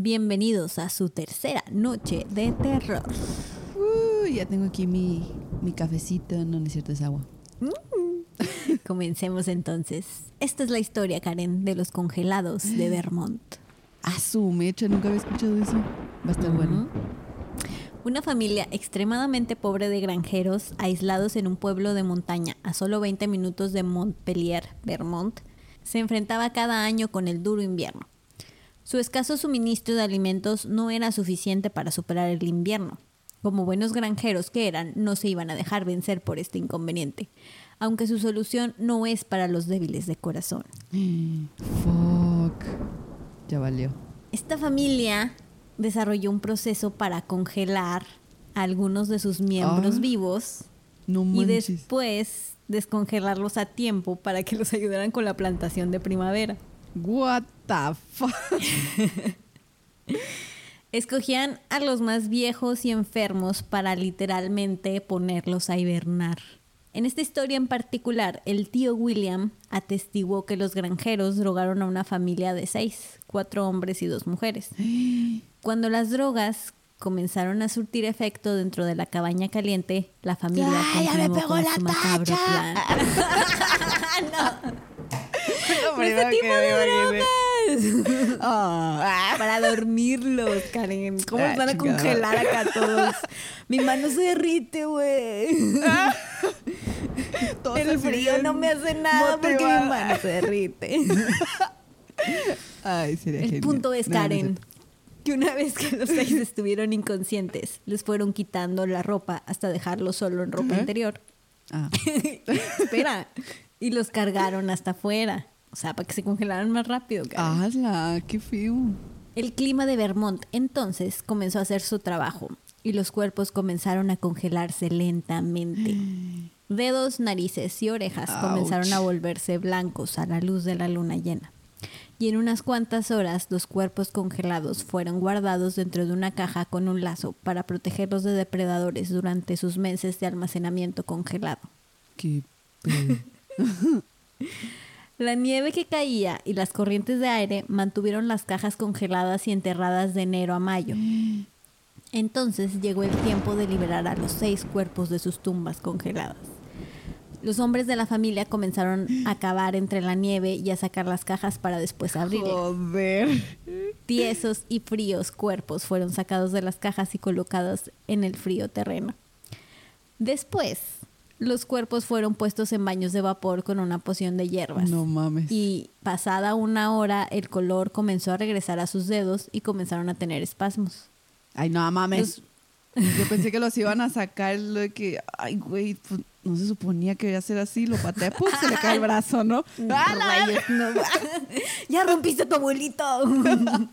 Bienvenidos a su tercera noche de terror. Uy, ya tengo aquí mi, mi cafecito, no, no es cierto, es agua. Comencemos entonces. Esta es la historia, Karen, de los congelados de Vermont. Ah, su mecha, nunca había escuchado eso. Va a estar bueno. Una familia extremadamente pobre de granjeros aislados en un pueblo de montaña a solo 20 minutos de Montpelier, Vermont, se enfrentaba cada año con el duro invierno. Su escaso suministro de alimentos no era suficiente para superar el invierno. Como buenos granjeros que eran, no se iban a dejar vencer por este inconveniente, aunque su solución no es para los débiles de corazón. Fuck. Ya valió. Esta familia desarrolló un proceso para congelar a algunos de sus miembros Ah, vivos No y después descongelarlos a tiempo para que los ayudaran con la plantación de primavera. What the fuck. Escogían a los más viejos y enfermos para literalmente ponerlos a hibernar. En esta historia en particular, el tío William atestiguó que los granjeros drogaron a una familia de seis, cuatro hombres y dos mujeres. Cuando las drogas comenzaron a surtir efecto dentro de la cabaña caliente, la familia ¡Ay, ya me pegó con la tacha! plan. Pero ¡Este tipo de drogas! Ah, Para dormirlos, Karen. ¿Cómo Ah, van a chingada. congelar acá todos? Mi mano se derrite, güey. El frío no me hace nada porque mi mano se derrite. Ay, sería El genial. punto es, No, no es Karen, que una vez que los seis estuvieron inconscientes, les fueron quitando la ropa hasta dejarlos solo en ropa interior. Ah, Espera. Y los cargaron hasta afuera. O sea, para que se congelaran más rápido, hazla, qué feo. El clima de Vermont entonces comenzó a hacer su trabajo y los cuerpos comenzaron a congelarse lentamente. Dedos, narices y orejas Ouch. comenzaron a volverse blancos a la luz de la luna llena. Y en unas cuantas horas los cuerpos congelados fueron guardados dentro de una caja con un lazo para protegerlos de depredadores durante sus meses de almacenamiento congelado. Qué. La nieve que caía y las corrientes de aire mantuvieron las cajas congeladas y enterradas de enero a mayo. Entonces llegó el tiempo de liberar a los seis cuerpos de sus tumbas congeladas. Los hombres de la familia comenzaron a cavar entre la nieve y a sacar las cajas para después abrir. Joder. Tiesos y fríos cuerpos fueron sacados de las cajas y colocados en el frío terreno. Después, los cuerpos fueron puestos en baños de vapor con una poción de hierbas. No mames. Y pasada una hora, el color comenzó a regresar a sus dedos y comenzaron a tener espasmos. Ay, no mames. Los- Yo pensé que los iban a sacar lo de que, ay, güey, pues, no se suponía que iba a ser así, lo patea, ¡pum! se le cae el brazo, ¿no? ¡Ah, Rayos, no. ya rompiste a tu abuelito.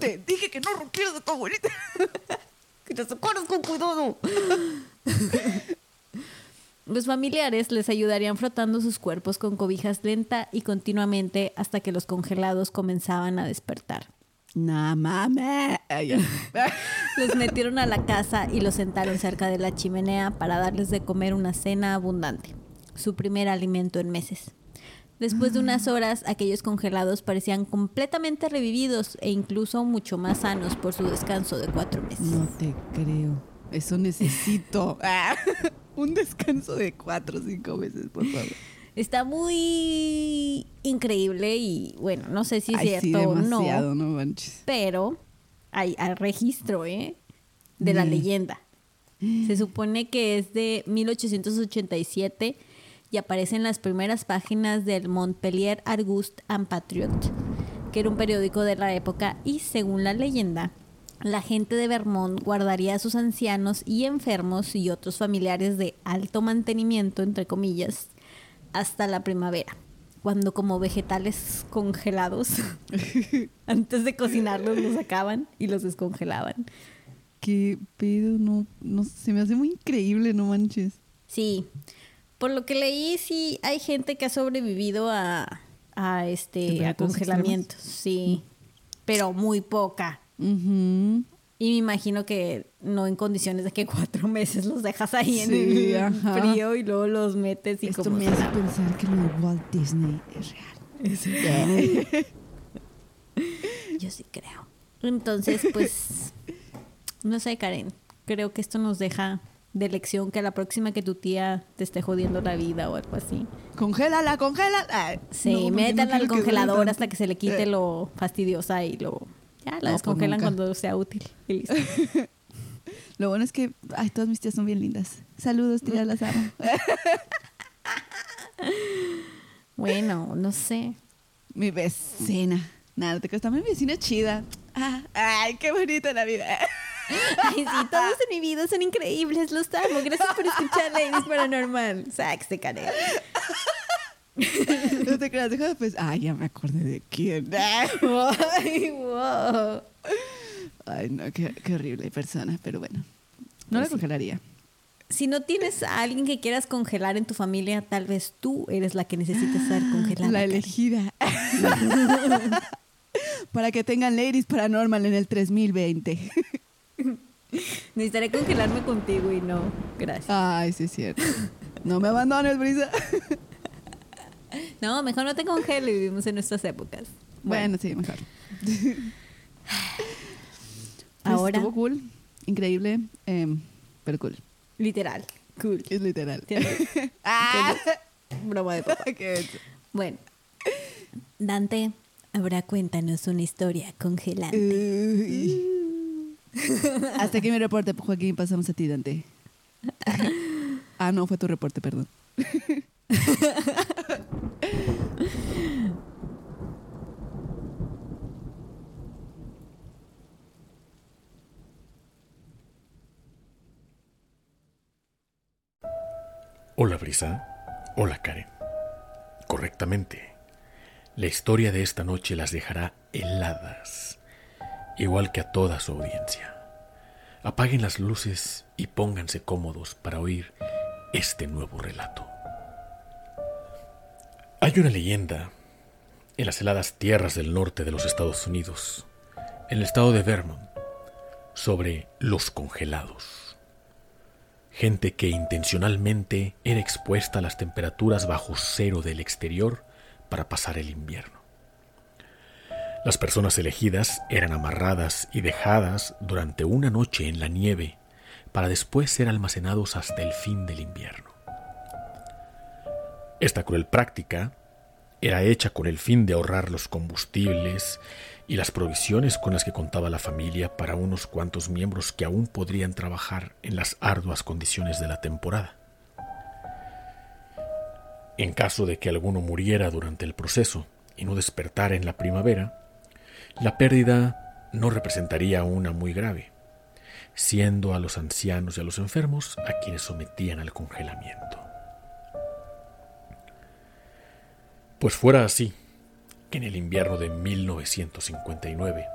Te dije que no rompieras a tu abuelita. que te socorras con cuidado. Los familiares les ayudarían frotando sus cuerpos con cobijas lenta y continuamente hasta que los congelados comenzaban a despertar. No mames. Los metieron a la casa y los sentaron cerca de la chimenea para darles de comer una cena abundante, su primer alimento en meses. Después de unas horas, aquellos congelados parecían completamente revividos e incluso mucho más sanos por su descanso de cuatro meses. No te creo. Eso necesito. Ah, Un descanso de cuatro o cinco meses, por favor. Está muy increíble y bueno, no sé si es Ay, sí, cierto o no, demasiado, no manches. pero hay, hay registro ¿eh? de la leyenda. Se supone que es de 1887 y aparece en las primeras páginas del Montpellier Argust and Patriot, que era un periódico de la época y según la leyenda, la gente de Vermont guardaría a sus ancianos y enfermos y otros familiares de alto mantenimiento, entre comillas, hasta la primavera, cuando como vegetales congelados, antes de cocinarlos los sacaban y los descongelaban. Qué pedo, no, no, se me hace muy increíble, no manches. Sí, por lo que leí, sí hay gente que ha sobrevivido a, a este a ¿Temperaturas congelamientos, sí, pero muy poca. Ujú. Y me imagino que no en condiciones de que cuatro meses los dejas ahí en Sí, el ajá. frío y luego los metes y Esto como me hace pensar que lo de Walt Disney es real. Yo sí creo. Entonces, pues, no sé, Karen. Creo que esto nos deja de lección que a la próxima que tu tía te esté jodiendo la vida o algo así. Congélala, congélala. Sí, No, métanla al congelador hasta que se le quite Eh. lo fastidiosa y lo... Ya, la No, descongelan cuando sea útil. Y listo. Lo bueno es que, ay, todas mis tías son bien lindas. Saludos, tías, las amo. bueno, no sé. mi vecina. Nada, te también mi vecina chida. Ah, ay, qué bonita la vida. Ay, sí, todos en mi vida son increíbles, los amo. Gracias por escuchar Ladies Paranormal. Sáquese, Karen. No te creas, deja de pensar. Ay, ya me acordé de quién. Ay, wow. Ay, no, qué, qué horrible persona, pero bueno. No la Pues congelaría. Si no tienes a alguien que quieras congelar en tu familia, tal vez tú eres la que necesita ser congelada. La elegida. Para que tengan Ladies Paranormal en el 3020. Necesitaré congelarme contigo y no. Gracias. Ay, sí es cierto. No me abandones, Brisa. No, mejor no te congelo y vivimos en nuestras épocas. Bueno, sí, mejor. Pues Ahora- Estuvo cool, increíble, em, pero cool. Literal. Cool. Es literal. Ah. Broma de papá. Bueno. Dante, ahora cuéntanos una historia congelante. Hasta aquí mi reporte, Joaquín. Pasamos a ti, Dante. Ah, no, fue tu reporte, perdón. Hola Brisa. Hola Karen. Correctamente. La historia de esta noche las dejará heladas, igual que a toda su audiencia. Apaguen las luces y pónganse cómodos para oír este nuevo relato. Hay una leyenda en las heladas tierras del norte de los Estados Unidos, en el estado de Vermont, sobre los congelados gente que intencionalmente era expuesta a las temperaturas bajo cero del exterior para pasar el invierno. Las personas elegidas eran amarradas y dejadas durante una noche en la nieve para después ser almacenados hasta el fin del invierno. Esta cruel práctica era hecha con el fin de ahorrar los combustibles y las provisiones con las que contaba la familia para unos cuantos miembros que aún podrían trabajar en las arduas condiciones de la temporada. En caso de que alguno muriera durante el proceso y no despertara en la primavera, la pérdida no representaría una muy grave, siendo a los ancianos y a los enfermos a quienes sometían al congelamiento. Pues fuera así, que en el invierno de 1959,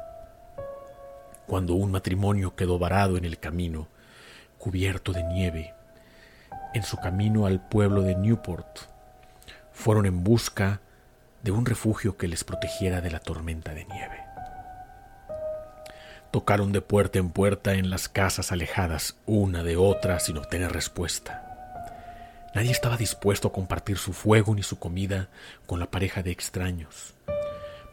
cuando un matrimonio quedó varado en el camino, cubierto de nieve, en su camino al pueblo de Newport, fueron en busca de un refugio que les protegiera de la tormenta de nieve. Tocaron de puerta en puerta en las casas alejadas una de otra sin obtener respuesta. Nadie estaba dispuesto a compartir su fuego ni su comida con la pareja de extraños,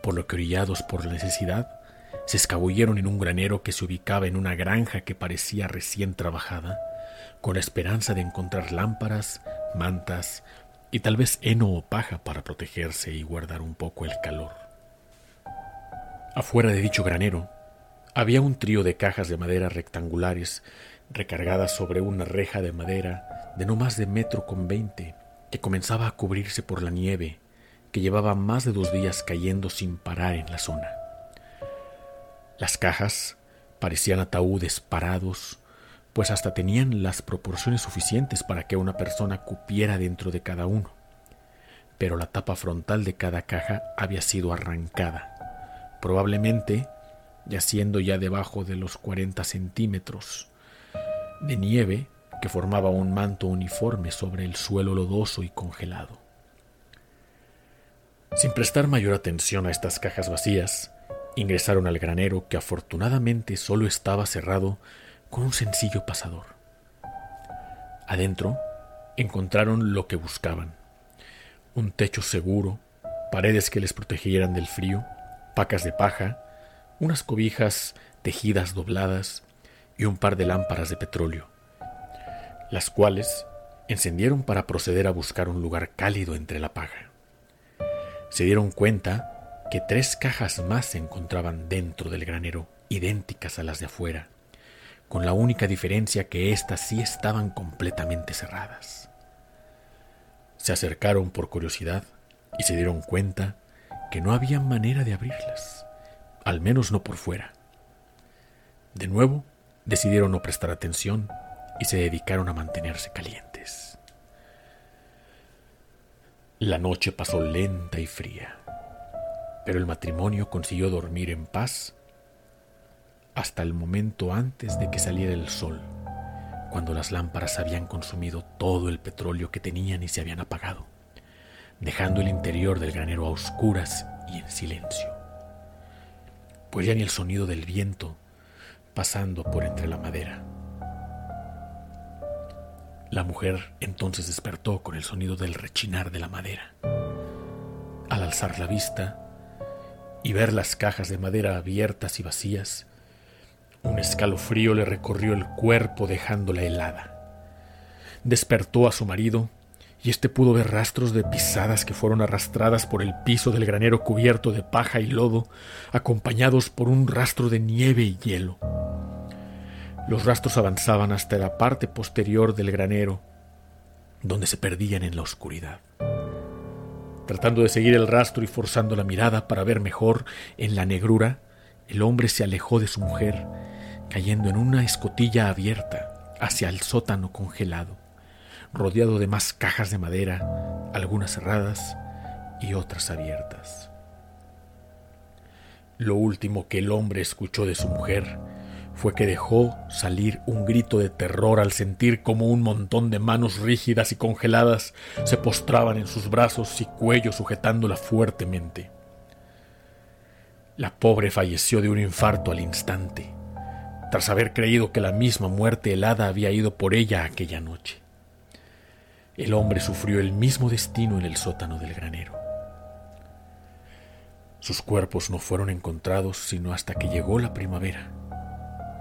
por lo que orillados por la necesidad, se escabulleron en un granero que se ubicaba en una granja que parecía recién trabajada, con la esperanza de encontrar lámparas, mantas y tal vez heno o paja para protegerse y guardar un poco el calor. Afuera de dicho granero había un trío de cajas de madera rectangulares recargadas sobre una reja de madera de no más de metro con veinte que comenzaba a cubrirse por la nieve que llevaba más de dos días cayendo sin parar en la zona. Las cajas parecían ataúdes parados, pues hasta tenían las proporciones suficientes para que una persona cupiera dentro de cada uno. Pero la tapa frontal de cada caja había sido arrancada, probablemente yaciendo ya debajo de los 40 centímetros de nieve que formaba un manto uniforme sobre el suelo lodoso y congelado. Sin prestar mayor atención a estas cajas vacías, ingresaron al granero que afortunadamente solo estaba cerrado con un sencillo pasador. Adentro encontraron lo que buscaban. Un techo seguro, paredes que les protegieran del frío, pacas de paja, unas cobijas tejidas dobladas y un par de lámparas de petróleo, las cuales encendieron para proceder a buscar un lugar cálido entre la paja. Se dieron cuenta que tres cajas más se encontraban dentro del granero, idénticas a las de afuera, con la única diferencia que éstas sí estaban completamente cerradas. Se acercaron por curiosidad y se dieron cuenta que no había manera de abrirlas, al menos no por fuera. De nuevo, decidieron no prestar atención y se dedicaron a mantenerse calientes. La noche pasó lenta y fría, pero el matrimonio consiguió dormir en paz hasta el momento antes de que saliera el sol, cuando las lámparas habían consumido todo el petróleo que tenían y se habían apagado, dejando el interior del granero a oscuras y en silencio, pues ya ni el sonido del viento pasando por entre la madera. La mujer entonces despertó con el sonido del rechinar de la madera. Al alzar la vista y ver las cajas de madera abiertas y vacías, un escalofrío le recorrió el cuerpo dejándola helada. Despertó a su marido y éste pudo ver rastros de pisadas que fueron arrastradas por el piso del granero cubierto de paja y lodo, acompañados por un rastro de nieve y hielo. Los rastros avanzaban hasta la parte posterior del granero, donde se perdían en la oscuridad. Tratando de seguir el rastro y forzando la mirada para ver mejor en la negrura, el hombre se alejó de su mujer, cayendo en una escotilla abierta hacia el sótano congelado, rodeado de más cajas de madera, algunas cerradas y otras abiertas. Lo último que el hombre escuchó de su mujer fue que dejó salir un grito de terror al sentir como un montón de manos rígidas y congeladas se postraban en sus brazos y cuello sujetándola fuertemente. La pobre falleció de un infarto al instante, tras haber creído que la misma muerte helada había ido por ella aquella noche. El hombre sufrió el mismo destino en el sótano del granero. Sus cuerpos no fueron encontrados sino hasta que llegó la primavera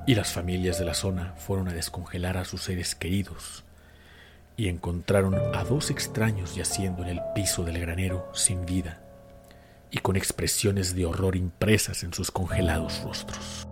y las familias de la zona fueron a descongelar a sus seres queridos y encontraron a dos extraños yaciendo en el piso del granero sin vida y con expresiones de horror impresas en sus congelados rostros.